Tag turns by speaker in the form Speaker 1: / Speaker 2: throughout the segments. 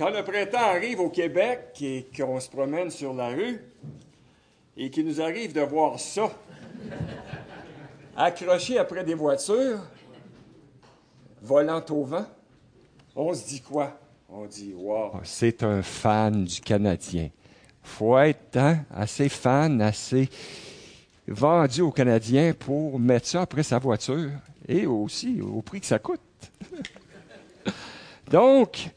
Speaker 1: Quand le printemps arrive au Québec et qu'on se promène sur la rue et qu'il nous arrive de voir ça accroché après des voitures, volant au vent, on se dit quoi? On dit, wow.
Speaker 2: Ah, c'est un fan du Canadien. faut être hein, assez fan, assez vendu aux Canadiens pour mettre ça après sa voiture et aussi au prix que ça coûte. Donc,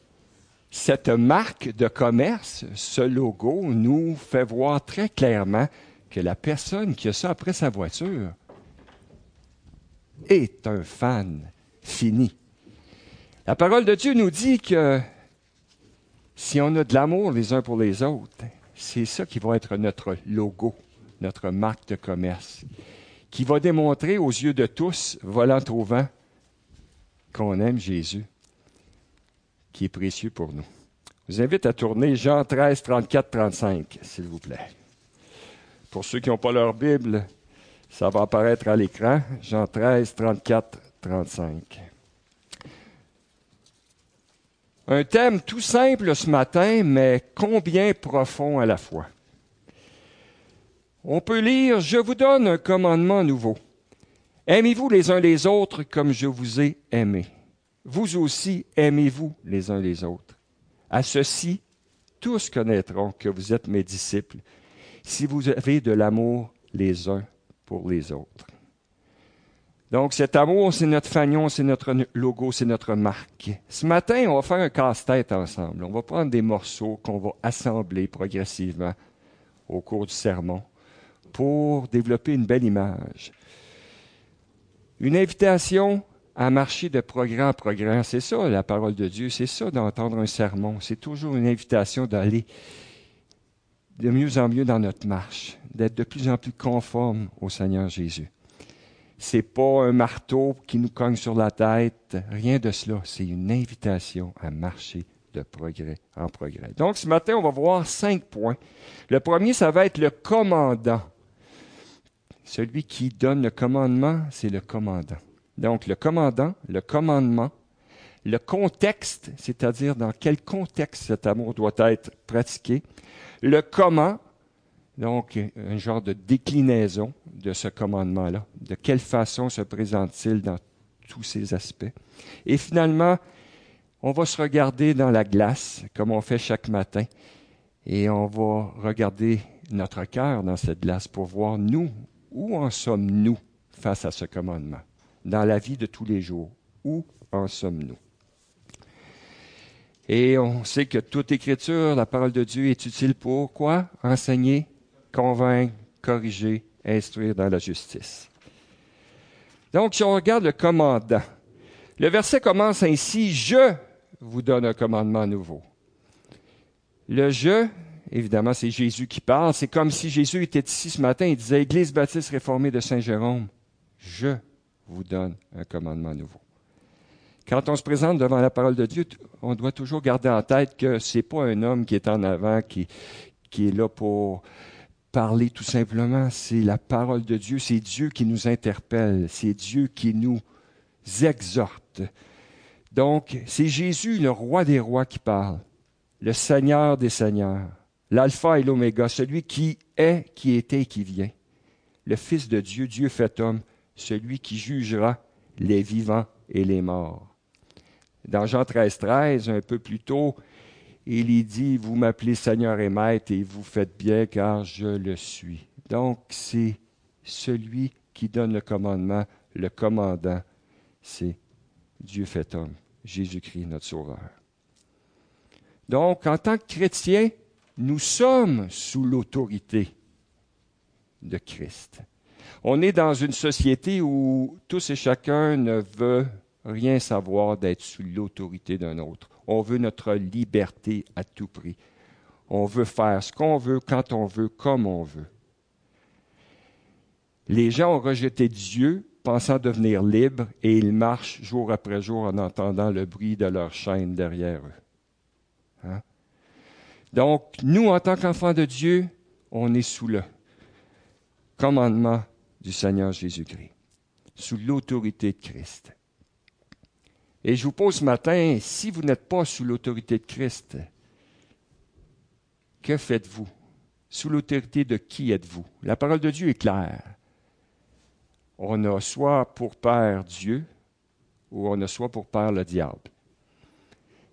Speaker 2: cette marque de commerce, ce logo, nous fait voir très clairement que la personne qui a ça après sa voiture est un fan fini. La parole de Dieu nous dit que si on a de l'amour les uns pour les autres, c'est ça qui va être notre logo, notre marque de commerce, qui va démontrer aux yeux de tous, volant au vent, qu'on aime Jésus qui est précieux pour nous. Je vous invite à tourner Jean 13, 34, 35, s'il vous plaît. Pour ceux qui n'ont pas leur Bible, ça va apparaître à l'écran. Jean 13, 34, 35. Un thème tout simple ce matin, mais combien profond à la fois. On peut lire Je vous donne un commandement nouveau. Aimez-vous les uns les autres comme je vous ai aimé vous aussi aimez-vous les uns les autres. À ceci, tous connaîtront que vous êtes mes disciples, si vous avez de l'amour les uns pour les autres. Donc cet amour, c'est notre fanion, c'est notre logo, c'est notre marque. Ce matin, on va faire un casse-tête ensemble. On va prendre des morceaux qu'on va assembler progressivement au cours du sermon pour développer une belle image. Une invitation à marcher de progrès en progrès. C'est ça la parole de Dieu, c'est ça d'entendre un sermon. C'est toujours une invitation d'aller de mieux en mieux dans notre marche, d'être de plus en plus conforme au Seigneur Jésus. C'est pas un marteau qui nous cogne sur la tête, rien de cela. C'est une invitation à marcher de progrès en progrès. Donc ce matin, on va voir cinq points. Le premier, ça va être le commandant. Celui qui donne le commandement, c'est le commandant. Donc, le commandant, le commandement, le contexte, c'est-à-dire dans quel contexte cet amour doit être pratiqué, le comment, donc un genre de déclinaison de ce commandement-là, de quelle façon se présente-t-il dans tous ces aspects. Et finalement, on va se regarder dans la glace, comme on fait chaque matin, et on va regarder notre cœur dans cette glace pour voir nous, où en sommes-nous face à ce commandement dans la vie de tous les jours. Où en sommes-nous? Et on sait que toute écriture, la parole de Dieu est utile pour quoi? Enseigner, convaincre, corriger, instruire dans la justice. Donc, si on regarde le commandant, le verset commence ainsi, Je vous donne un commandement nouveau. Le je, évidemment, c'est Jésus qui parle. C'est comme si Jésus était ici ce matin et disait, Église baptiste réformée de Saint-Jérôme, je vous donne un commandement nouveau. Quand on se présente devant la parole de Dieu, on doit toujours garder en tête que ce n'est pas un homme qui est en avant, qui, qui est là pour parler tout simplement. C'est la parole de Dieu, c'est Dieu qui nous interpelle, c'est Dieu qui nous exhorte. Donc, c'est Jésus, le roi des rois, qui parle, le Seigneur des seigneurs, l'alpha et l'oméga, celui qui est, qui était et qui vient, le Fils de Dieu, Dieu fait homme, celui qui jugera les vivants et les morts. Dans Jean 13, 13, un peu plus tôt, il y dit, vous m'appelez Seigneur et Maître et vous faites bien car je le suis. Donc c'est celui qui donne le commandement, le commandant, c'est Dieu fait homme, Jésus-Christ notre Sauveur. Donc en tant que chrétiens, nous sommes sous l'autorité de Christ. On est dans une société où tous et chacun ne veut rien savoir d'être sous l'autorité d'un autre. On veut notre liberté à tout prix. On veut faire ce qu'on veut, quand on veut, comme on veut. Les gens ont rejeté Dieu, pensant devenir libres, et ils marchent jour après jour en entendant le bruit de leur chaîne derrière eux. Hein? Donc, nous, en tant qu'enfants de Dieu, on est sous le commandement du Seigneur Jésus-Christ, sous l'autorité de Christ. Et je vous pose ce matin, si vous n'êtes pas sous l'autorité de Christ, Que faites-vous? Sous l'autorité de qui êtes-vous? La parole de Dieu est claire. On a soit pour père Dieu, ou on a soit pour père le diable.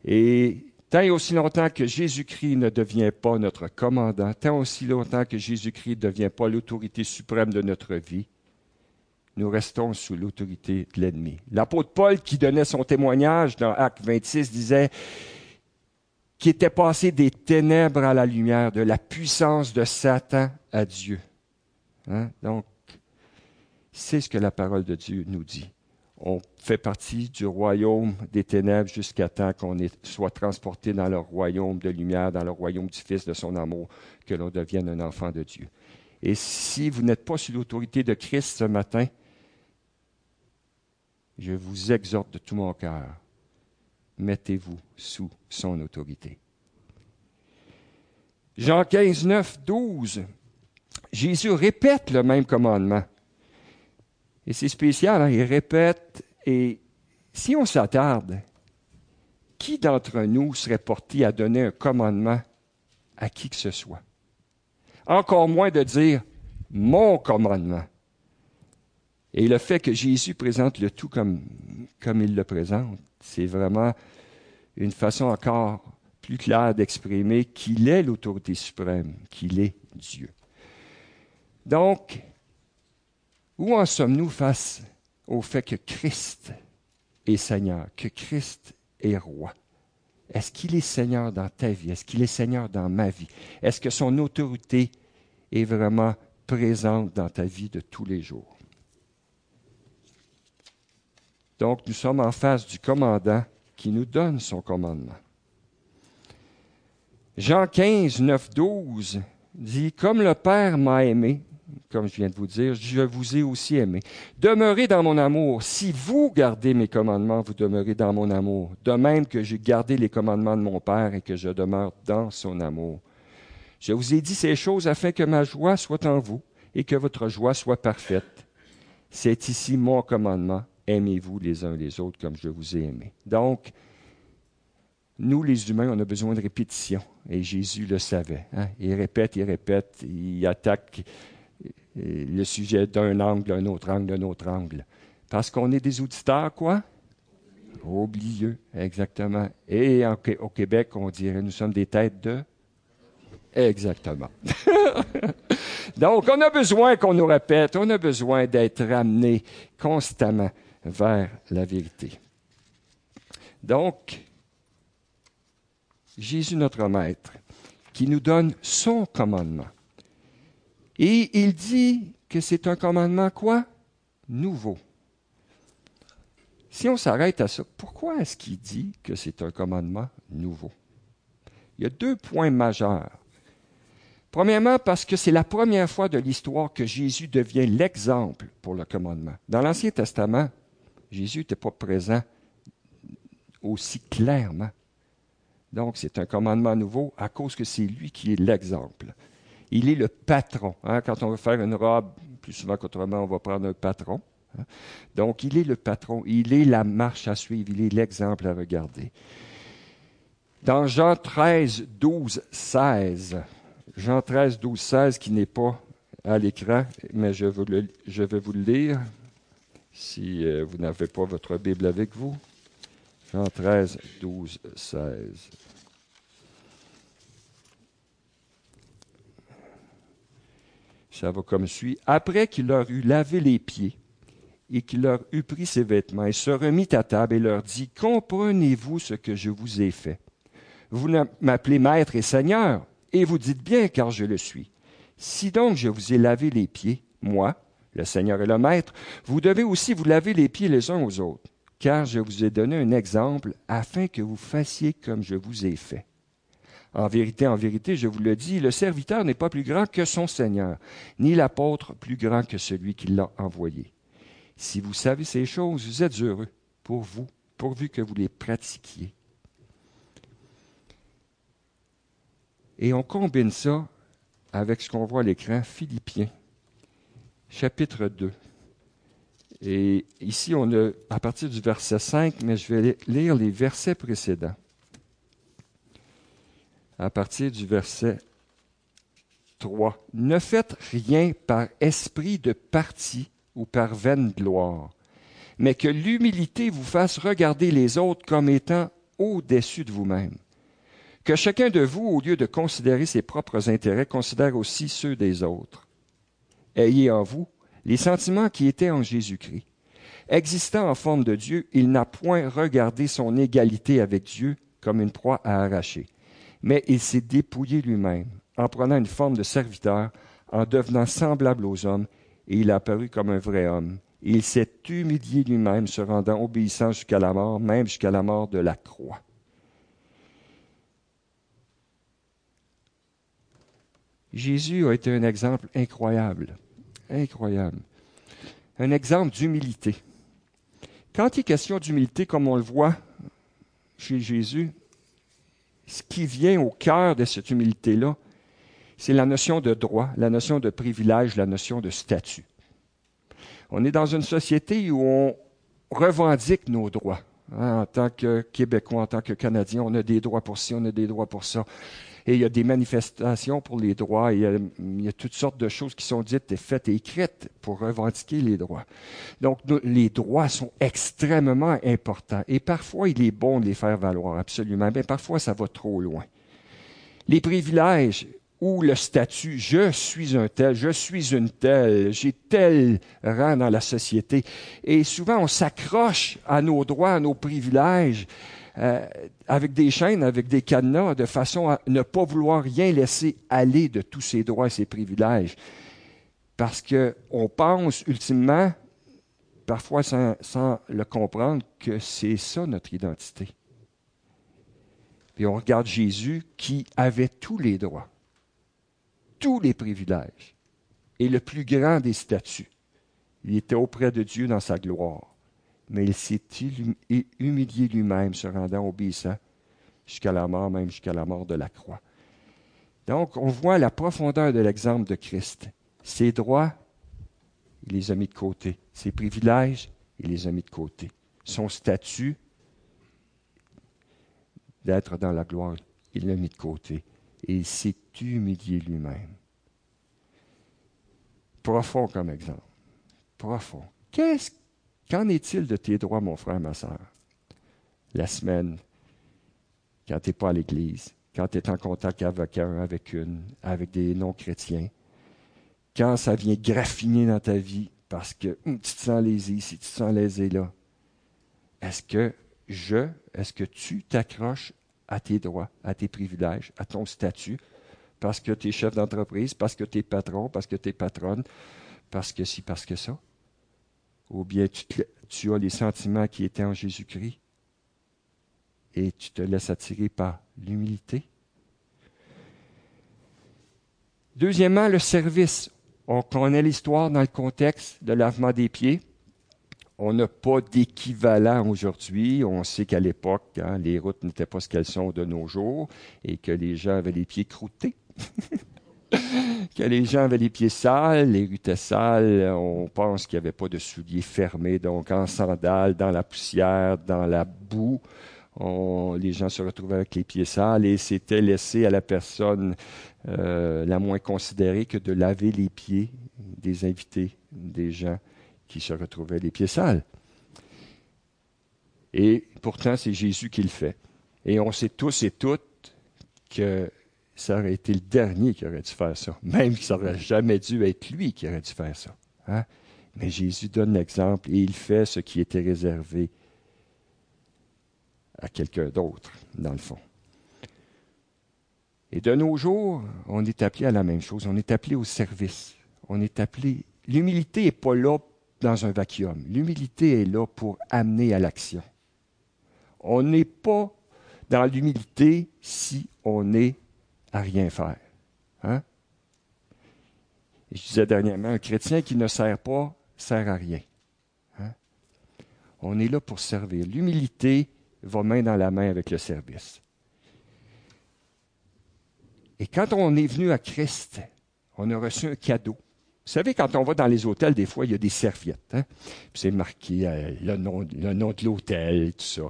Speaker 2: Et tant et aussi longtemps que Jésus-Christ ne devient pas notre commandant, tant aussi longtemps que Jésus-Christ ne devient pas l'autorité suprême de notre vie, nous restons sous l'autorité de l'ennemi. L'apôtre Paul, qui donnait son témoignage dans Acte 26, disait qu'il était passé des ténèbres à la lumière, de la puissance de Satan à Dieu. Hein? Donc, c'est ce que la parole de Dieu nous dit. On fait partie du royaume des ténèbres jusqu'à temps qu'on soit transporté dans le royaume de lumière, dans le royaume du Fils de son amour, que l'on devienne un enfant de Dieu. Et si vous n'êtes pas sous l'autorité de Christ ce matin, je vous exhorte de tout mon cœur, mettez-vous sous son autorité. Jean 15, 9, 12, Jésus répète le même commandement. Et c'est spécial, hein, il répète, et si on s'attarde, qui d'entre nous serait porté à donner un commandement à qui que ce soit? Encore moins de dire mon commandement. Et le fait que Jésus présente le tout comme, comme il le présente, c'est vraiment une façon encore plus claire d'exprimer qu'il est l'autorité suprême, qu'il est Dieu. Donc, où en sommes-nous face au fait que Christ est Seigneur, que Christ est roi? Est-ce qu'il est Seigneur dans ta vie? Est-ce qu'il est Seigneur dans ma vie? Est-ce que son autorité est vraiment présente dans ta vie de tous les jours? Donc, nous sommes en face du commandant qui nous donne son commandement. Jean 15, 9, 12 dit, Comme le Père m'a aimé, comme je viens de vous dire, je vous ai aussi aimé. Demeurez dans mon amour. Si vous gardez mes commandements, vous demeurez dans mon amour. De même que j'ai gardé les commandements de mon Père et que je demeure dans son amour. Je vous ai dit ces choses afin que ma joie soit en vous et que votre joie soit parfaite. C'est ici mon commandement aimez-vous les uns les autres comme je vous ai aimé. Donc, nous, les humains, on a besoin de répétition. Et Jésus le savait. Hein. Il répète, il répète, il attaque le sujet d'un angle, d'un autre angle, d'un autre angle. Parce qu'on est des auditeurs, quoi? Oublieux, exactement. Et au Québec, on dirait, nous sommes des têtes de... Exactement. Donc, on a besoin qu'on nous répète, on a besoin d'être ramené constamment vers la vérité. Donc, Jésus notre Maître, qui nous donne son commandement. Et il dit que c'est un commandement quoi? Nouveau. Si on s'arrête à ça, pourquoi est-ce qu'il dit que c'est un commandement nouveau? Il y a deux points majeurs. Premièrement, parce que c'est la première fois de l'histoire que Jésus devient l'exemple pour le commandement. Dans l'Ancien Testament, Jésus n'était pas présent aussi clairement. Donc, c'est un commandement nouveau à cause que c'est lui qui est l'exemple. Il est le patron. Hein. Quand on veut faire une robe, plus souvent qu'autrement, on va prendre un patron. Hein. Donc, il est le patron. Il est la marche à suivre. Il est l'exemple à regarder. Dans Jean 13, 12, 16, Jean 13, 12, 16, qui n'est pas à l'écran, mais je, vais vous le lire si euh, vous n'avez pas votre Bible avec vous. Jean 13, 12, 16. Ça va comme suit. Après qu'il leur eut lavé les pieds et qu'il leur eut pris ses vêtements, il se remit à table et leur dit, Comprenez-vous ce que je vous ai fait? Vous m'appelez maître et seigneur, et vous dites bien car je le suis. Si donc je vous ai lavé les pieds, moi, le Seigneur est le Maître, vous devez aussi vous laver les pieds les uns aux autres, car je vous ai donné un exemple afin que vous fassiez comme je vous ai fait. En vérité, en vérité, je vous le dis, le serviteur n'est pas plus grand que son Seigneur, ni l'apôtre plus grand que celui qui l'a envoyé. Si vous savez ces choses, vous êtes heureux pour vous, pourvu que vous les pratiquiez. Et on combine ça avec ce qu'on voit à l'écran, Philippiens chapitre 2. Et ici, on a à partir du verset 5, mais je vais lire les versets précédents. À partir du verset 3. Ne faites rien par esprit de parti ou par vaine gloire, mais que l'humilité vous fasse regarder les autres comme étant au-dessus de vous-même. Que chacun de vous, au lieu de considérer ses propres intérêts, considère aussi ceux des autres. Ayez en vous les sentiments qui étaient en Jésus-Christ. Existant en forme de Dieu, il n'a point regardé son égalité avec Dieu comme une proie à arracher, mais il s'est dépouillé lui-même en prenant une forme de serviteur, en devenant semblable aux hommes, et il a apparu comme un vrai homme. il s'est humilié lui-même, se rendant obéissant jusqu'à la mort, même jusqu'à la mort de la croix. Jésus a été un exemple incroyable, incroyable. Un exemple d'humilité. Quand il est question d'humilité, comme on le voit chez Jésus, ce qui vient au cœur de cette humilité-là, c'est la notion de droit, la notion de privilège, la notion de statut. On est dans une société où on revendique nos droits. Hein, en tant que Québécois, en tant que Canadien, on a des droits pour ci, on a des droits pour ça. Et il y a des manifestations pour les droits. Il y, a, il y a toutes sortes de choses qui sont dites et faites et écrites pour revendiquer les droits. Donc, les droits sont extrêmement importants. Et parfois, il est bon de les faire valoir, absolument. Mais parfois, ça va trop loin. Les privilèges, ou le statut, je suis un tel, je suis une telle, j'ai tel rang dans la société. Et souvent, on s'accroche à nos droits, à nos privilèges, euh, avec des chaînes, avec des cadenas, de façon à ne pas vouloir rien laisser aller de tous ces droits et ces privilèges. Parce qu'on pense ultimement, parfois sans, sans le comprendre, que c'est ça notre identité. Puis on regarde Jésus qui avait tous les droits tous les privilèges et le plus grand des statuts. Il était auprès de Dieu dans sa gloire, mais il s'est humilié lui-même, se rendant obéissant jusqu'à la mort, même jusqu'à la mort de la croix. Donc, on voit la profondeur de l'exemple de Christ. Ses droits, il les a mis de côté. Ses privilèges, il les a mis de côté. Son statut d'être dans la gloire, il l'a mis de côté et il s'est humilié lui-même. Profond comme exemple. Profond. Qu'est-ce, qu'en est-il de tes droits, mon frère, ma soeur? La semaine, quand tu n'es pas à l'église, quand tu es en contact avec un, avec une, avec des non-chrétiens, quand ça vient graffiner dans ta vie parce que hum, tu te sens lésé ici, tu te sens lésé là. Est-ce que je, est-ce que tu t'accroches à tes droits, à tes privilèges, à ton statut, parce que tu es chef d'entreprise, parce que tu es patron, parce que tu es patronne, parce que si, parce que ça? Ou bien tu, as les sentiments qui étaient en Jésus-Christ et tu te laisses attirer par l'humilité. Deuxièmement, le service. On connaît l'histoire dans le contexte de lavement des pieds. On n'a pas d'équivalent aujourd'hui. On sait qu'à l'époque, hein, les routes n'étaient pas ce qu'elles sont de nos jours et que les gens avaient les pieds croûtés. que les gens avaient les pieds sales, les rues sales. On pense qu'il n'y avait pas de souliers fermés, donc en sandales, dans la poussière, dans la boue. les gens se retrouvaient avec les pieds sales et c'était laissé à la personne euh, la moins considérée que de laver les pieds des invités, des gens qui se retrouvaient les pieds sales. Et pourtant, c'est Jésus qui le fait. Et on sait tous et toutes que ça aurait été le dernier qui aurait dû faire ça. Même que ça n'aurait jamais dû être lui qui aurait dû faire ça. Hein? Mais Jésus donne l'exemple et il fait ce qui était réservé à quelqu'un d'autre, dans le fond. Et de nos jours, on est appelé à la même chose. On est appelé au service. On est appelé. L'humilité n'est pas là dans un vacuum. L'humilité est là pour amener à l'action. On n'est pas dans l'humilité si on est à rien faire. Hein? Je disais dernièrement, un chrétien qui ne sert pas sert à rien. Hein? On est là pour servir. L'humilité va main dans la main avec le service. Et quand on est venu à Christ, on a reçu un cadeau. Vous savez, quand on va dans les hôtels, des fois, il y a des serviettes. Hein? c'est marqué euh, le, nom, le nom de l'hôtel, tout ça.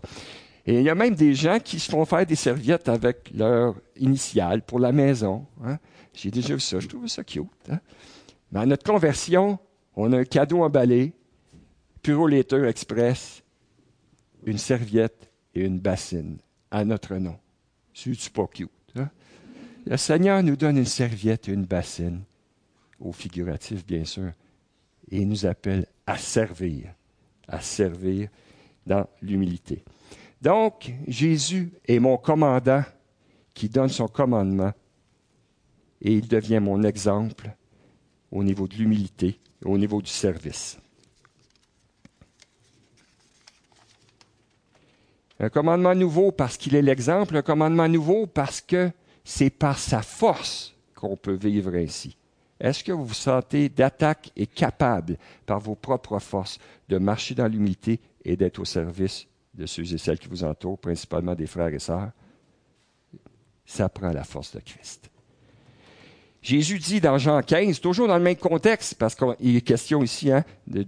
Speaker 2: Et il y a même des gens qui se font faire des serviettes avec leur initiale pour la maison. Hein. J'ai déjà vu ça, je trouve ça cute. Hein. Mais à notre conversion, on a un cadeau emballé, Puro Later Express, une serviette et une bassine à notre nom. C'est pas cute. Hein? Le Seigneur nous donne une serviette et une bassine, au figuratif bien sûr, et il nous appelle à servir, à servir dans l'humilité. Donc, Jésus est mon commandant qui donne son commandement et il devient mon exemple au niveau de l'humilité, au niveau du service. Un commandement nouveau parce qu'il est l'exemple, un commandement nouveau parce que c'est par sa force qu'on peut vivre ainsi. Est-ce que vous vous sentez d'attaque et capable par vos propres forces de marcher dans l'humilité et d'être au service de ceux et celles qui vous entourent, principalement des frères et sœurs? Ça prend la force de Christ. Jésus dit dans Jean 15, toujours dans le même contexte, parce qu'il est question ici hein, du,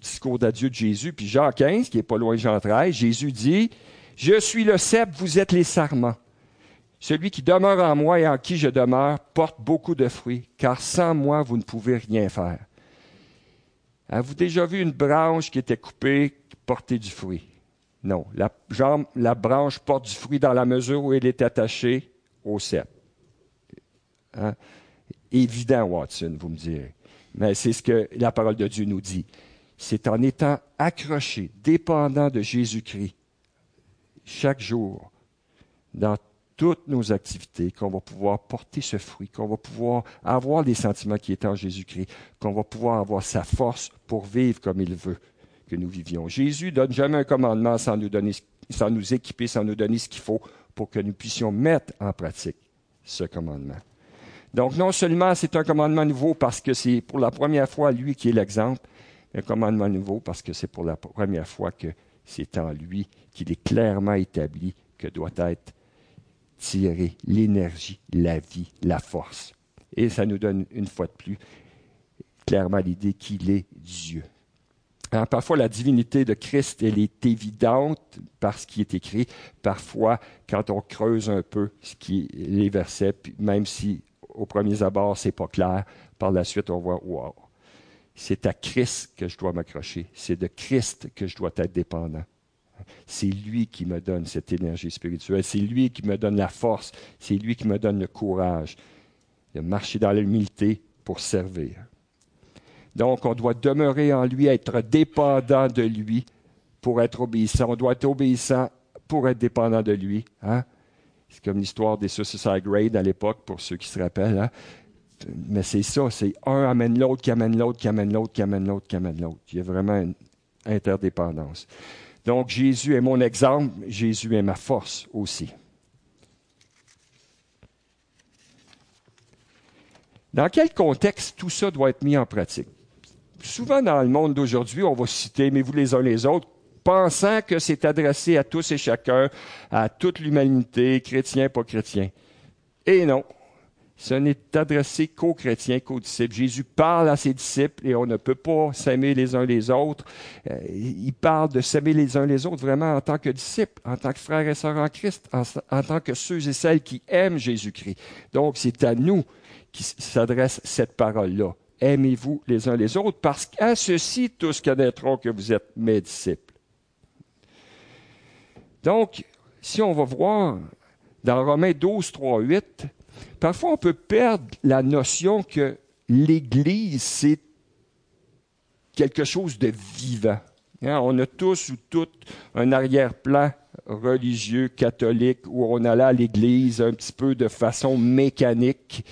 Speaker 2: discours d'adieu de Jésus, puis Jean 15, qui est pas loin de Jean 13, Jésus dit, Je suis le cep, vous êtes les sarments. Celui qui demeure en moi et en qui je demeure porte beaucoup de fruits, car sans moi, vous ne pouvez rien faire. Avez-vous déjà vu une branche qui était coupée, qui portait du fruit? Non. La, la branche porte du fruit dans la mesure où elle est attachée au cep. Hein? Évident, Watson, vous me direz. Mais c'est ce que la parole de Dieu nous dit. C'est en étant accroché, dépendant de Jésus-Christ, chaque jour, dans toutes nos activités, qu'on va pouvoir porter ce fruit, qu'on va pouvoir avoir les sentiments qui étaient en Jésus-Christ, qu'on va pouvoir avoir sa force pour vivre comme il veut que nous vivions. Jésus donne jamais un commandement sans nous donner, sans nous équiper, sans nous donner ce qu'il faut pour que nous puissions mettre en pratique ce commandement. Donc, non seulement c'est un commandement nouveau parce que c'est pour la première fois lui qui est l'exemple, un commandement nouveau parce que c'est pour la première fois que c'est en lui qu'il est clairement établi que doit être tirée l'énergie, la vie, la force. Et ça nous donne une fois de plus clairement l'idée qu'il est Dieu. Alors, parfois, la divinité de Christ, elle est évidente parce qu'il est écrit. Parfois, quand on creuse un peu ce qui, les versets, même si au premier abord, c'est pas clair. Par la suite, on voit, wow, c'est à Christ que je dois m'accrocher. C'est de Christ que je dois être dépendant. C'est lui qui me donne cette énergie spirituelle. C'est lui qui me donne la force. C'est lui qui me donne le courage de marcher dans l'humilité pour servir. Donc, on doit demeurer en lui, être dépendant de lui pour être obéissant. On doit être obéissant pour être dépendant de lui. Hein? C'est comme l'histoire des Suicide Grade à l'époque, pour ceux qui se rappellent. Hein? Mais c'est ça, c'est un amène l'autre, qui amène l'autre, qui amène l'autre, qui amène l'autre, qui amène l'autre. Il y a vraiment une interdépendance. Donc Jésus est mon exemple, Jésus est ma force aussi. Dans quel contexte tout ça doit être mis en pratique? Souvent dans le monde d'aujourd'hui, on va citer, aimez-vous les uns les autres, pensant que c'est adressé à tous et chacun, à toute l'humanité, chrétien, pas chrétien. Et non, ce n'est adressé qu'aux chrétiens, qu'aux disciples. Jésus parle à ses disciples et on ne peut pas s'aimer les uns les autres. Euh, il parle de s'aimer les uns les autres vraiment en tant que disciples, en tant que frères et sœurs en Christ, en, en tant que ceux et celles qui aiment Jésus-Christ. Donc c'est à nous qui s'adresse cette parole-là. Aimez-vous les uns les autres, parce qu'à ceci tous connaîtront que vous êtes mes disciples. Donc, si on va voir dans Romains 12, 3, 8, parfois on peut perdre la notion que l'Église, c'est quelque chose de vivant. Hein, on a tous ou toutes un arrière-plan religieux, catholique, où on allait à l'Église un petit peu de façon mécanique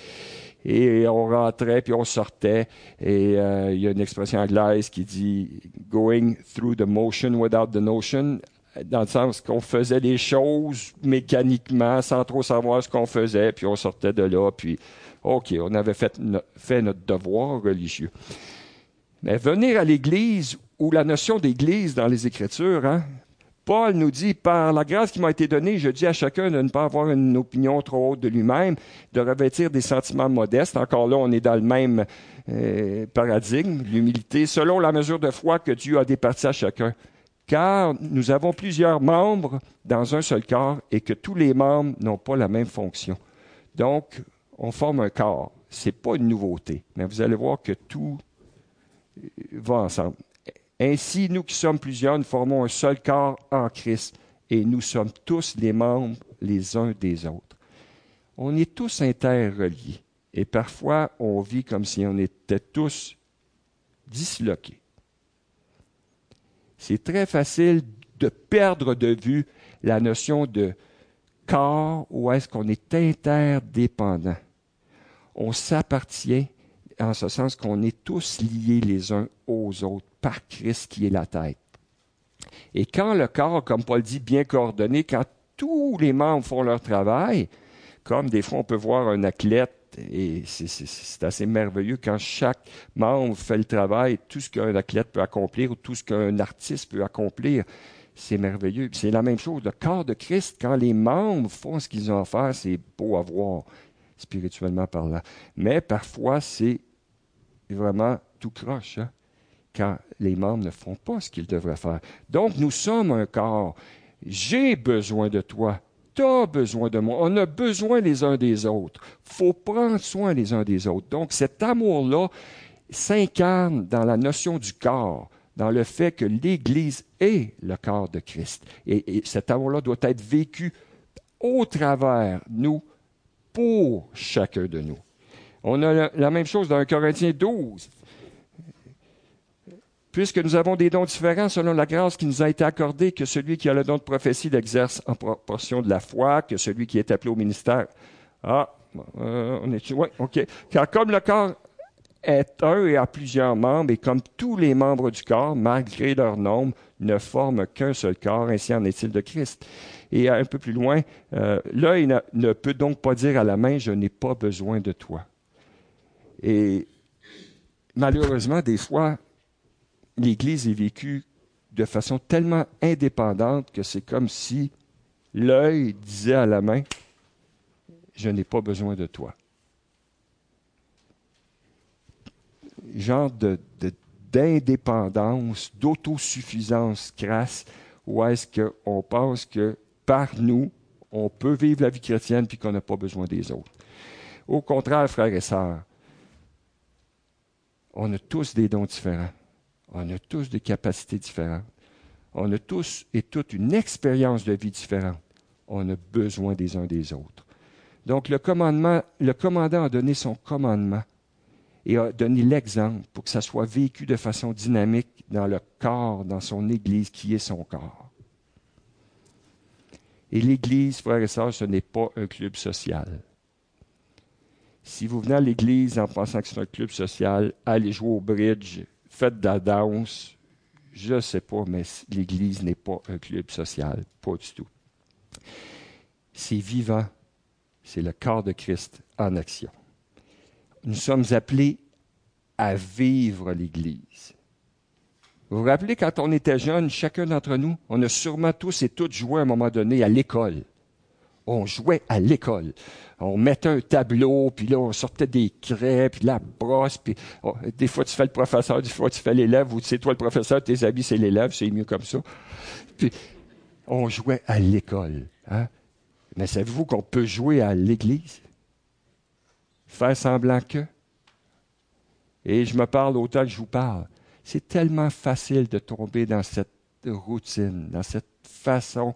Speaker 2: et on rentrait puis on sortait et euh, il y a une expression anglaise qui dit going through the motion without the notion dans le sens qu'on faisait des choses mécaniquement sans trop savoir ce qu'on faisait, puis on sortait de là, puis OK, on avait fait, fait notre devoir religieux. Mais venir à l'Église, ou la notion d'Église dans les Écritures, hein, Paul nous dit, par la grâce qui m'a été donnée, je dis à chacun de ne pas avoir une opinion trop haute de lui-même, de revêtir des sentiments modestes. Encore là, on est dans le même euh, paradigme, l'humilité, selon la mesure de foi que Dieu a départi à chacun car nous avons plusieurs membres dans un seul corps et que tous les membres n'ont pas la même fonction. Donc, on forme un corps. Ce n'est pas une nouveauté, mais vous allez voir que tout va ensemble. Ainsi, nous qui sommes plusieurs, nous formons un seul corps en Christ et nous sommes tous les membres les uns des autres. On est tous interreliés et parfois on vit comme si on était tous disloqués. C'est très facile de perdre de vue la notion de corps où est-ce qu'on est interdépendant. On s'appartient en ce sens qu'on est tous liés les uns aux autres par Christ qui est la tête. Et quand le corps, comme Paul dit, bien coordonné, quand tous les membres font leur travail, comme des fois on peut voir un athlète, et c'est assez merveilleux quand chaque membre fait le travail, tout ce qu'un athlète peut accomplir ou tout ce qu'un artiste peut accomplir, c'est merveilleux. C'est la même chose, le corps de Christ, quand les membres font ce qu'ils ont à faire, c'est beau à voir, spirituellement parlant. Mais parfois, c'est vraiment tout croche. Hein quand les membres ne font pas ce qu'ils devraient faire. Donc, nous sommes un corps. J'ai besoin de toi. Tu as besoin de moi. On a besoin les uns des autres. faut prendre soin les uns des autres. Donc, cet amour-là s'incarne dans la notion du corps, dans le fait que l'Église est le corps de Christ. Et, et cet amour-là doit être vécu au travers nous, pour chacun de nous. On a la, même chose dans 1 Corinthiens 12 puisque nous avons des dons différents selon la grâce qui nous a été accordée, que celui qui a le don de prophétie l'exerce en proportion de la foi, que celui qui est appelé au ministère. Ah, euh, on est, ouais, ok. Car comme le corps est un et a plusieurs membres, et comme tous les membres du corps, malgré leur nombre, ne forment qu'un seul corps, ainsi en est-il de Christ. Et un peu plus loin, euh, l'œil ne peut donc pas dire à la main, je n'ai pas besoin de toi. Et malheureusement, des fois, l'Église est vécue de façon tellement indépendante que c'est comme si l'œil disait à la main, je n'ai pas besoin de toi. Genre de, d'indépendance, d'autosuffisance crasse, où est-ce qu'on pense que par nous, on peut vivre la vie chrétienne puis qu'on n'a pas besoin des autres. Au contraire, frères et sœurs, on a tous des dons différents. On a tous des capacités différentes. On a tous et toutes une expérience de vie différente. On a besoin des uns des autres. Donc, le le commandant a donné son commandement et a donné l'exemple pour que ça soit vécu de façon dynamique dans le corps, dans son Église qui est son corps. Et l'Église, frères et sœurs, ce n'est pas un club social. Si vous venez à l'Église en pensant que c'est un club social, allez jouer au bridge, faites de la danse. Je ne sais pas, mais l'Église n'est pas un club social, pas du tout. C'est vivant, c'est le corps de Christ en action. Nous sommes appelés à vivre l'Église. Vous vous rappelez quand on était jeune, chacun d'entre nous, on a sûrement tous et toutes joué à un moment donné à l'école on jouait à l'école. On mettait un tableau, puis là, on sortait des craies, puis la brosse, puis oh, des fois, tu fais le professeur, des fois, tu fais l'élève, ou c'est toi le professeur, tes habits, c'est l'élève, c'est mieux comme ça. Puis, on jouait à l'école. Hein? Mais savez-vous qu'on peut jouer à l'église? Faire semblant que? Et je me parle autant que je vous parle. C'est tellement facile de tomber dans cette routine, dans cette façon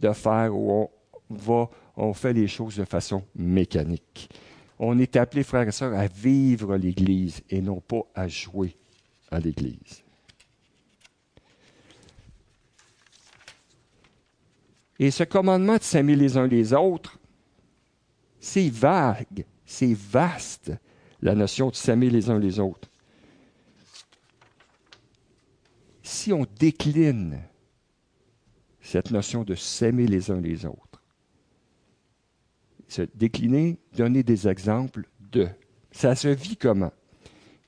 Speaker 2: de faire où on, va, on fait les choses de façon mécanique. On est appelé, frères et sœurs, à vivre l'Église et non pas à jouer à l'Église. Et ce commandement de s'aimer les uns les autres, c'est vague, c'est vaste, la notion de s'aimer les uns les autres. Si on décline cette notion de s'aimer les uns les autres, se décliner, donner des exemples de. Ça se vit comment?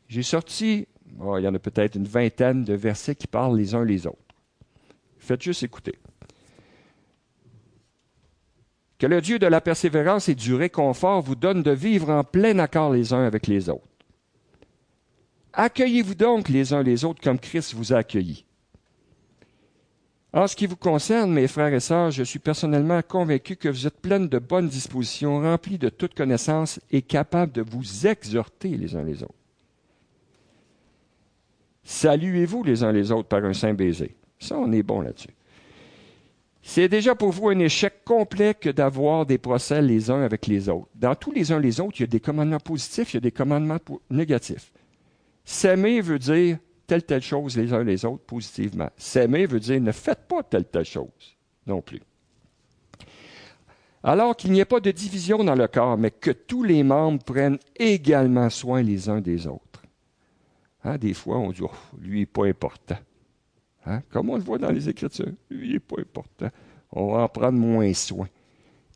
Speaker 2: J'ai sorti, oh, il y en a peut-être une vingtaine de versets qui parlent les uns les autres. Faites juste écouter. Que le Dieu de la persévérance et du réconfort vous donne de vivre en plein accord les uns avec les autres. Accueillez-vous donc les uns les autres comme Christ vous a accueillis. En ce qui vous concerne, mes frères et sœurs, je suis personnellement convaincu que vous êtes pleins de bonnes dispositions, remplis de toute connaissance et capables de vous exhorter les uns les autres. Saluez-vous les uns les autres par un saint baiser. Ça, on est bon là-dessus. C'est déjà pour vous un échec complet que d'avoir des procès les uns avec les autres. Dans tous les uns les autres, il y a des commandements positifs, il y a des commandements négatifs. S'aimer veut dire telle telle chose les uns les autres positivement. S'aimer veut dire ne faites pas telle telle chose non plus. Alors qu'il n'y ait pas de division dans le corps, mais que tous les membres prennent également soin les uns des autres. Hein, des fois, on dit, oh, lui n'est pas important. Hein? Comme on le voit dans les Écritures, lui n'est pas important. On va en prendre moins soin.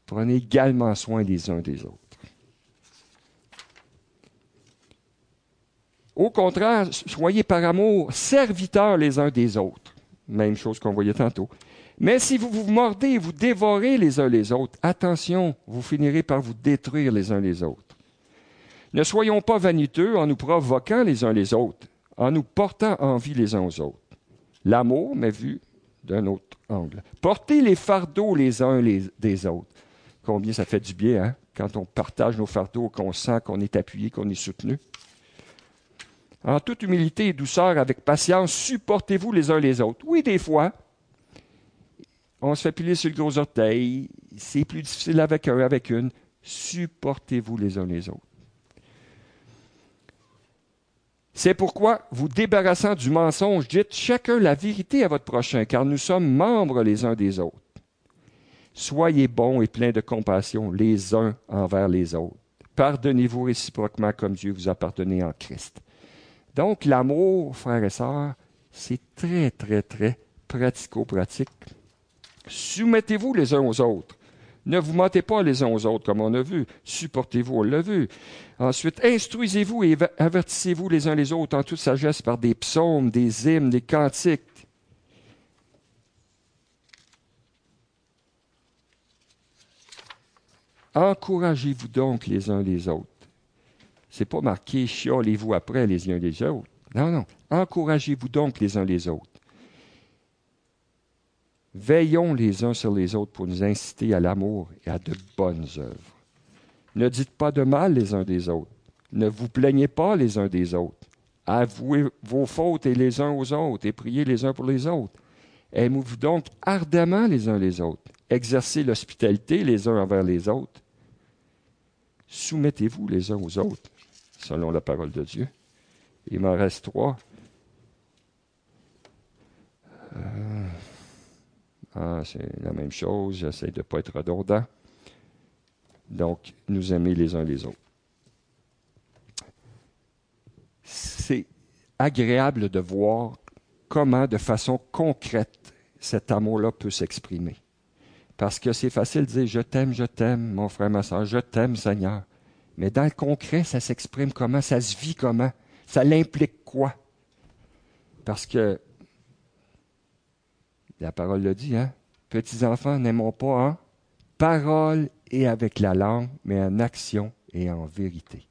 Speaker 2: Prenez également soin les uns des autres. Au contraire, soyez par amour serviteurs les uns des autres. Même chose qu'on voyait tantôt. Mais si vous vous mordez et vous dévorez les uns les autres, attention, vous finirez par vous détruire les uns les autres. Ne soyons pas vaniteux en nous provoquant les uns les autres, en nous portant envie les uns aux autres. L'amour, mais vu d'un autre angle. Portez les fardeaux les uns des autres. Combien ça fait du bien, hein? Quand on partage nos fardeaux, qu'on sent qu'on est appuyé, qu'on est soutenu. En toute humilité et douceur, avec patience, supportez-vous les uns les autres. Oui, des fois, on se fait piler sur le gros orteil, c'est plus difficile avec un, avec une. Supportez-vous les uns les autres. C'est pourquoi, vous débarrassant du mensonge, dites chacun la vérité à votre prochain, car nous sommes membres les uns des autres. Soyez bons et pleins de compassion les uns envers les autres. Pardonnez-vous réciproquement comme Dieu vous a pardonné en Christ. Donc, l'amour, frères et sœurs, c'est très, très, très pratico-pratique. Soumettez-vous les uns aux autres. Ne vous mentez pas les uns aux autres, comme on a vu. Supportez-vous, on l'a vu. Ensuite, instruisez-vous et avertissez-vous les uns les autres en toute sagesse par des psaumes, des hymnes, des cantiques. Encouragez-vous donc les uns les autres. C'est pas marqué chiolez-vous après les uns les autres. Non, non. Encouragez-vous donc les uns les autres. Veillons les uns sur les autres pour nous inciter à l'amour et à de bonnes œuvres. Ne dites pas de mal les uns des autres. Ne vous plaignez pas les uns des autres. Avouez vos fautes et les uns aux autres et priez les uns pour les autres. Aimez-vous donc ardemment les uns les autres. Exercez l'hospitalité les uns envers les autres. Soumettez-vous les uns aux autres selon la parole de Dieu. Il m'en reste trois. Euh, ah, c'est la même chose, j'essaie de ne pas être redondant. Donc, nous aimer les uns les autres. C'est agréable de voir comment, de façon concrète, cet amour-là peut s'exprimer. Parce que c'est facile de dire Je t'aime, je t'aime, mon frère, ma soeur, je t'aime, Seigneur. Mais dans le concret, ça s'exprime comment, ça se vit comment, ça l'implique quoi? Parce que la parole le dit, hein? Petits enfants, n'aimons pas en parole et avec la langue, mais en action et en vérité.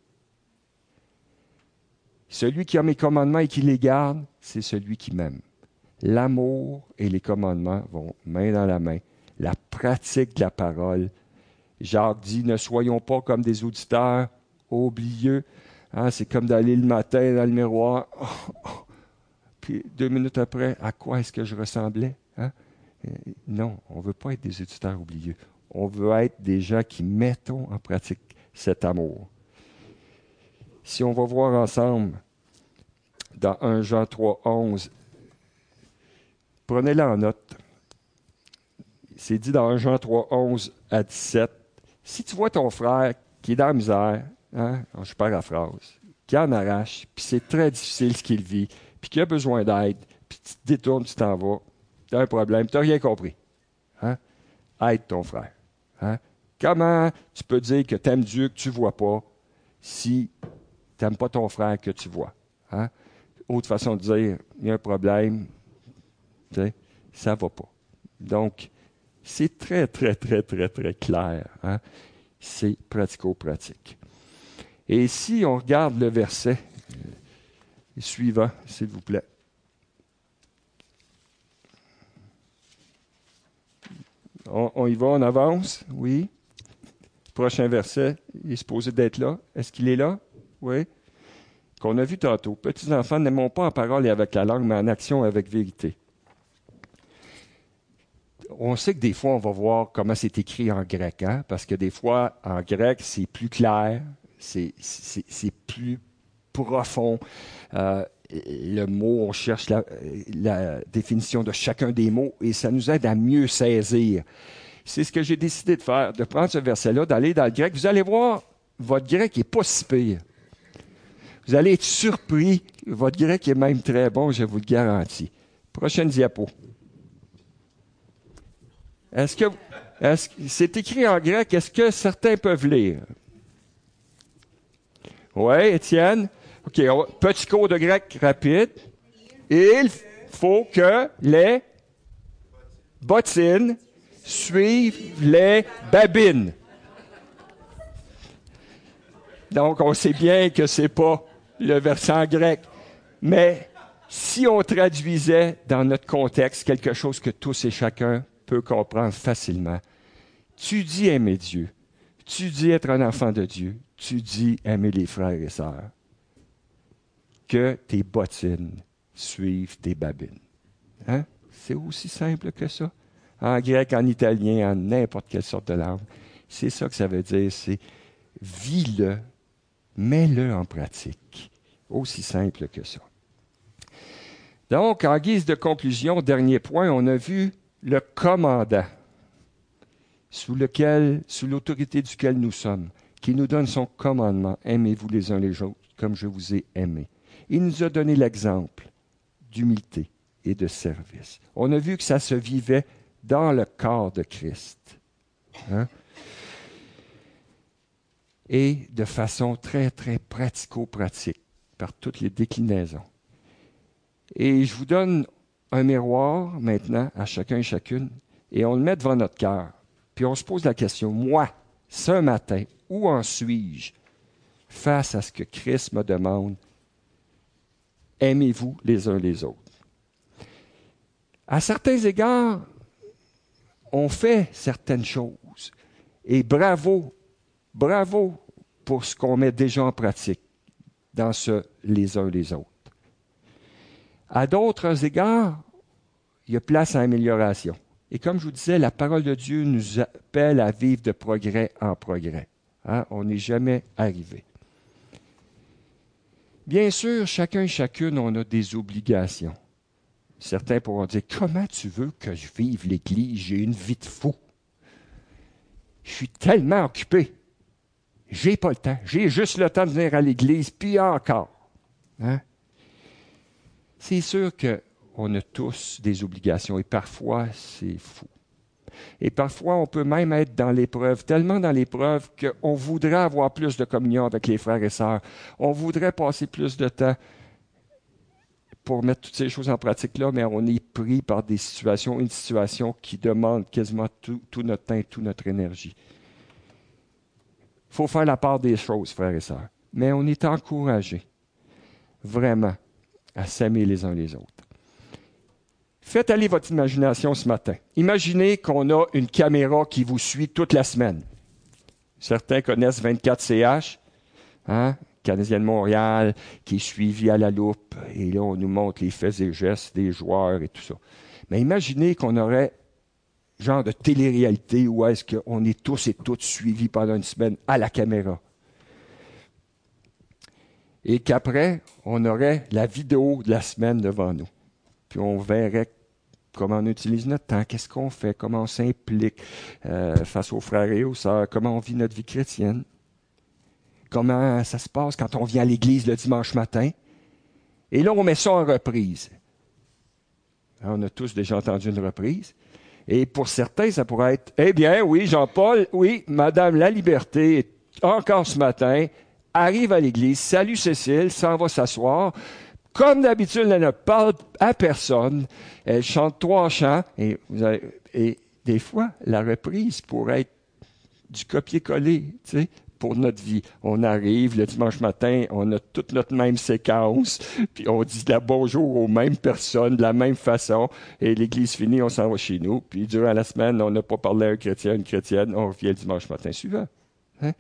Speaker 2: Celui qui a mes commandements et qui les garde, c'est celui qui m'aime. L'amour et les commandements vont main dans la main. La pratique de la parole Jacques dit, ne soyons pas comme des auditeurs oublieux. Hein, c'est comme d'aller le matin dans le miroir. Puis deux minutes après, à quoi est-ce que je ressemblais? Hein? Non, on ne veut pas être des auditeurs oublieux. On veut être des gens qui mettons en pratique cet amour. Si on va voir ensemble dans 1 Jean 3, 11, prenez-la en note. C'est dit dans 1 Jean 3, 11 à 17. Si tu vois ton frère qui est dans la misère, hein, je paraphrase, qui en arrache, puis c'est très difficile ce qu'il vit, puis qui a besoin d'aide, puis tu te détournes, tu t'en vas, tu as un problème, tu n'as rien compris. Hein? Aide ton frère. Hein? Comment tu peux dire que tu aimes Dieu que tu ne vois pas si tu n'aimes pas ton frère que tu vois? Autre façon de dire, il y a un problème, ça ne va pas. Donc, c'est très, très, très, très, très clair. Hein? C'est pratico-pratique. Et si on regarde le verset suivant, s'il vous plaît. On, y va, on avance, oui. Prochain verset, il est supposé d'être là. Est-ce qu'il est là? Oui. Qu'on a vu tantôt. Petits enfants, n'aimons pas en parole et avec la langue, mais en action et avec vérité. On sait que des fois, on va voir comment c'est écrit en grec, hein? parce que des fois, en grec, c'est plus clair, c'est plus profond. Euh, le mot, on cherche la, définition de chacun des mots et ça nous aide à mieux saisir. C'est ce que j'ai décidé de faire, de prendre ce verset-là, d'aller dans le grec. Vous allez voir, votre grec n'est pas si pire. Vous allez être surpris. Votre grec est même très bon, je vous le garantis. Prochaine diapo. Est-ce que c'est écrit en grec? Est-ce que certains peuvent lire? Oui, Étienne? OK, petit cours de grec rapide. Il faut que les bottines suivent les babines. Donc, on sait bien que c'est pas le versant grec. Mais si on traduisait dans notre contexte quelque chose que tous et chacun peut comprendre facilement, tu dis aimer Dieu, tu dis être un enfant de Dieu, tu dis aimer les frères et sœurs que tes bottines suivent tes babines. Hein? C'est aussi simple que ça. En grec, en italien, en n'importe quelle sorte de langue. C'est ça que ça veut dire, c'est vis-le, mets-le en pratique. Aussi simple que ça. Donc, en guise de conclusion, dernier point, on a vu le commandant sous lequel, sous l'autorité duquel nous sommes, qui nous donne son commandement. Aimez-vous les uns les autres comme je vous ai aimé. Il nous a donné l'exemple d'humilité et de service. On a vu que ça se vivait dans le corps de Christ. Hein? Et de façon très, très pratico-pratique, par toutes les déclinaisons. Et je vous donne un miroir maintenant à chacun et chacune, et on le met devant notre cœur. Puis on se pose la question, moi, ce matin, où en suis-je face à ce que Christ me demande? Aimez-vous les uns les autres? À certains égards, on fait certaines choses. Et bravo, bravo pour ce qu'on met déjà en pratique dans ce les uns les autres. À d'autres égards, il y a place à amélioration. Et comme je vous disais, la parole de Dieu nous appelle à vivre de progrès en progrès. Hein? On n'est jamais arrivé. Bien sûr, chacun et chacune, on a des obligations. Certains pourront dire, comment tu veux que je vive l'Église? J'ai une vie de fou. Je suis tellement occupé. J'ai pas le temps. J'ai juste le temps de venir à l'Église, puis encore. Hein? C'est sûr qu'on a tous des obligations et parfois c'est fou. Et parfois, on peut même être dans l'épreuve, tellement dans l'épreuve qu'on voudrait avoir plus de communion avec les frères et sœurs. On voudrait passer plus de temps pour mettre toutes ces choses en pratique là, mais on est pris par des situations, une situation qui demande quasiment tout, notre temps, toute notre énergie. Il faut faire la part des choses, frères et sœurs. Mais on est encouragé, vraiment, à s'aimer les uns les autres. Faites aller votre imagination ce matin. Imaginez qu'on a une caméra qui vous suit toute la semaine. Certains connaissent 24CH, hein? Canadien de Montréal, qui est suivi à la loupe, et là, on nous montre les faits et gestes des joueurs et tout ça. Mais imaginez qu'on aurait genre de télé-réalité où est-ce qu'on est tous et toutes suivis pendant une semaine à la caméra. Et qu'après, on aurait la vidéo de la semaine devant nous. Puis on verrait comment on utilise notre temps, qu'est-ce qu'on fait, comment on s'implique euh, face aux frères et aux sœurs, comment on vit notre vie chrétienne, comment ça se passe quand on vient à l'église le dimanche matin. Et là, on met ça en reprise. Hein, on a tous déjà entendu une reprise. Et pour certains, ça pourrait être, eh bien, oui, Jean-Paul, oui, Madame La Liberté, encore ce matin, arrive à l'église, salue Cécile, s'en va s'asseoir, comme d'habitude, elle ne parle à personne. Elle chante trois chants. Et, et des fois, la reprise pourrait être du copier-coller. Tu sais, pour notre vie. On arrive le dimanche matin, on a toute notre même séquence, puis on dit la bonjour aux mêmes personnes, de la même façon, et l'église finit, on s'en va chez nous, puis durant la semaine, on n'a pas parlé à un chrétien, une chrétienne, on revient le dimanche matin suivant. Hein?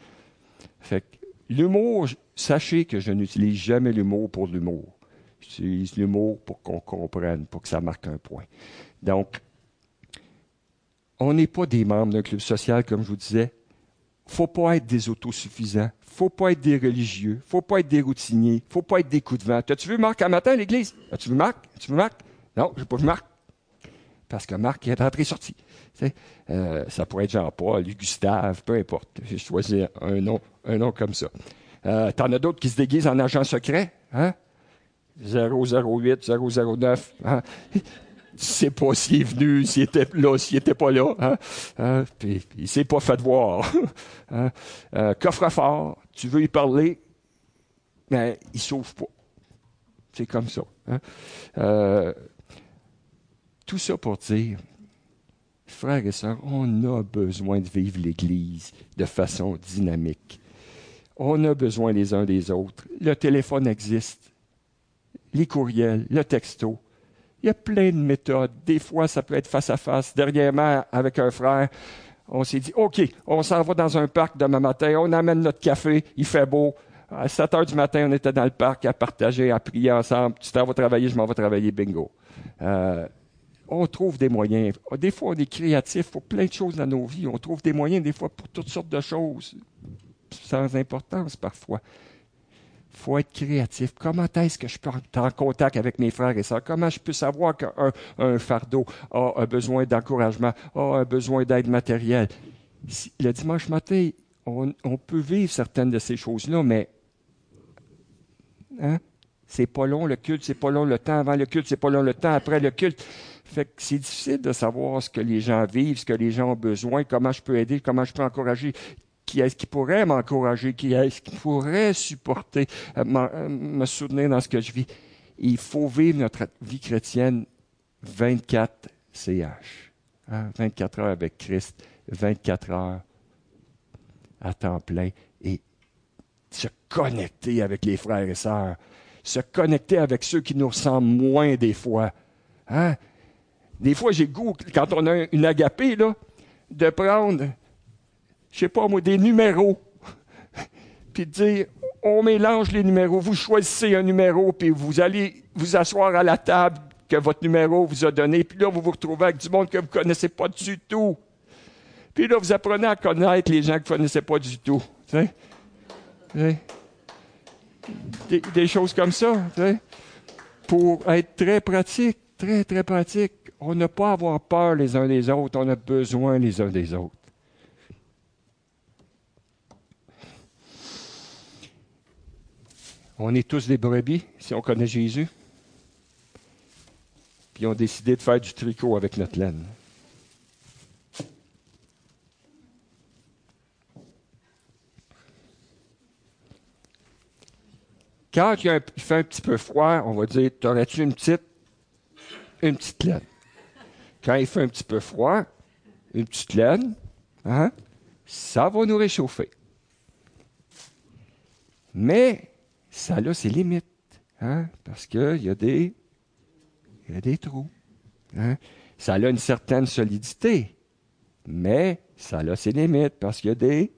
Speaker 2: Fait que l'humour, sachez que je n'utilise jamais l'humour pour l'humour. J'utilise l'humour pour qu'on comprenne, pour que ça marque un point. Donc, on n'est pas des membres d'un club social, comme je vous disais. faut pas être des autosuffisants. faut pas être des religieux. faut pas être des routiniers. faut pas être des coups de vent. As-tu vu Marc un matin à l'église? As-tu vu Marc? As-tu vu Marc? Non, j'ai pas vu Marc. Parce que Marc est entré sorti. Euh, ça pourrait être Jean-Paul, Gustave, peu importe. J'ai choisi un nom, un nom comme ça. Euh, T'en as d'autres qui se déguisent en agent secret, hein? 008, 009. Hein? sais pas s'il est venu, s'il était là, s'il était pas là. Hein? Euh, puis, il s'est pas fait voir. hein? Euh, coffre-fort, tu veux y parler, mais il s'ouvre pas. C'est comme ça. Hein? Euh, tout ça pour dire, frères et sœurs, on a besoin de vivre l'Église de façon dynamique. On a besoin les uns des autres. Le téléphone existe, les courriels, le texto. Il y a plein de méthodes. Des fois, ça peut être face à face. Dernièrement, avec un frère, on s'est dit, OK, on s'en va dans un parc demain matin, on amène notre café, il fait beau. À 7 heures du matin, on était dans le parc à partager, à prier ensemble. Tu t'en vas travailler, je m'en vais travailler, bingo. Euh, on trouve des moyens. Des fois, on est créatif pour plein de choses dans nos vies. On trouve des moyens, des fois, pour toutes sortes de choses, sans importance parfois faut être créatif. Comment est-ce que je peux être en contact avec mes frères et sœurs? Comment je peux savoir qu'un un fardeau a un besoin d'encouragement, a un besoin d'aide matérielle? Le dimanche matin, on, peut vivre certaines de ces choses-là, mais hein? c'est pas long le culte, c'est pas long le temps avant le culte, c'est pas long le temps après le culte. Fait que c'est difficile de savoir ce que les gens vivent, ce que les gens ont besoin, comment je peux aider, comment je peux encourager qui est-ce qui pourrait m'encourager, qui est-ce qui pourrait supporter, euh, euh, me soutenir dans ce que je vis? Il faut vivre notre vie chrétienne 24 CH. 24 heures avec Christ, 24 heures à temps plein et se connecter avec les frères et sœurs, se connecter avec ceux qui nous ressemblent moins des fois. Hein? Des fois, j'ai goût, quand on a une agapée, là, de prendre je sais pas moi, des numéros, puis dire, on mélange les numéros, vous choisissez un numéro, puis vous allez vous asseoir à la table que votre numéro vous a donné, puis là, vous vous retrouvez avec du monde que vous ne connaissez pas du tout. Puis là, vous apprenez à connaître les gens que vous ne connaissez pas du tout. Des, des, choses comme ça, pour être très pratique, très, très pratique. On n'a pas à avoir peur les uns des autres, on a besoin les uns des autres. On est tous des brebis si on connaît Jésus. Puis on a décidé de faire du tricot avec notre laine. Quand il, fait un petit peu froid, on va dire T'aurais-tu une petite une petite laine? Quand il fait un petit peu froid, une petite laine, hein, ça va nous réchauffer. Mais ça a ses limites, hein, parce qu'il y, a des, y a des trous. Hein. Ça a une certaine solidité, mais ça a ses limites, parce qu'il y a des...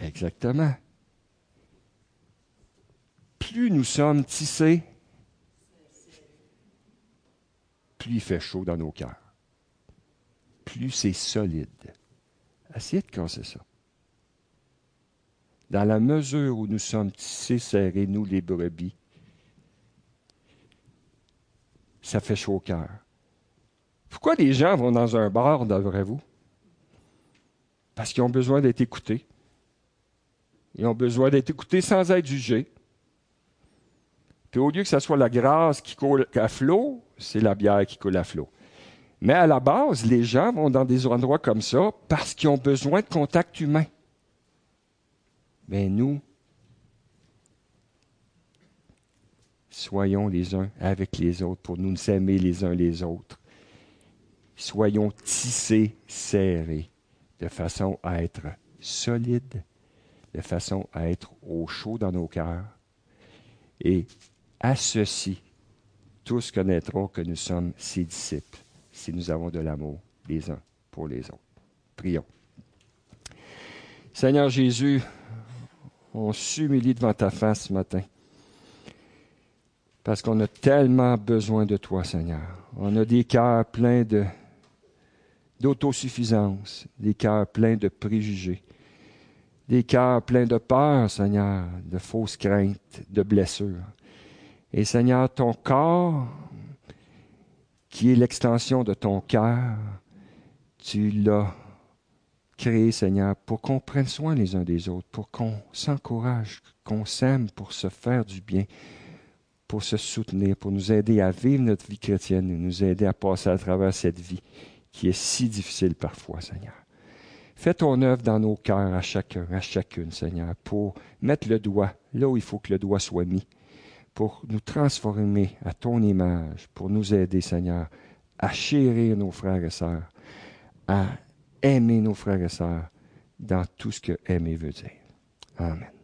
Speaker 2: Exactement. Plus nous sommes tissés, plus il fait chaud dans nos cœurs. Plus c'est solide. Essayez de casser ça dans la mesure où nous sommes tissés serrés, nous les brebis, ça fait chaud au cœur. Pourquoi les gens vont dans un bar, d'après-vous? Parce qu'ils ont besoin d'être écoutés. Ils ont besoin d'être écoutés sans être jugés. Puis au lieu que ce soit la grâce qui coule à flot, c'est la bière qui coule à flot. Mais à la base, les gens vont dans des endroits comme ça parce qu'ils ont besoin de contact humain. Mais nous, soyons les uns avec les autres pour nous aimer les uns les autres. Soyons tissés, serrés, de façon à être solide, de façon à être au chaud dans nos cœurs. Et à ceci, tous connaîtront que nous sommes ses disciples, si nous avons de l'amour les uns pour les autres. Prions. Seigneur Jésus, on s'humilie devant ta face ce matin. Parce qu'on a tellement besoin de toi, Seigneur. On a des cœurs pleins d'autosuffisance, des cœurs pleins de préjugés, des cœurs pleins de peur, Seigneur, de fausses craintes, de blessures. Et Seigneur, ton corps, qui est l'extension de ton cœur, tu l'as créé, Seigneur, pour qu'on prenne soin les uns des autres, pour qu'on s'encourage, qu'on s'aime pour se faire du bien, pour se soutenir, pour nous aider à vivre notre vie chrétienne et nous aider à passer à travers cette vie qui est si difficile parfois, Seigneur. Fais ton œuvre dans nos cœurs à chacun, à chacune, Seigneur, pour mettre le doigt là où il faut que le doigt soit mis, pour nous transformer à ton image, pour nous aider, Seigneur, à chérir nos frères et sœurs, à aimer nos frères et sœurs dans tout ce que aimer veut dire. Amen.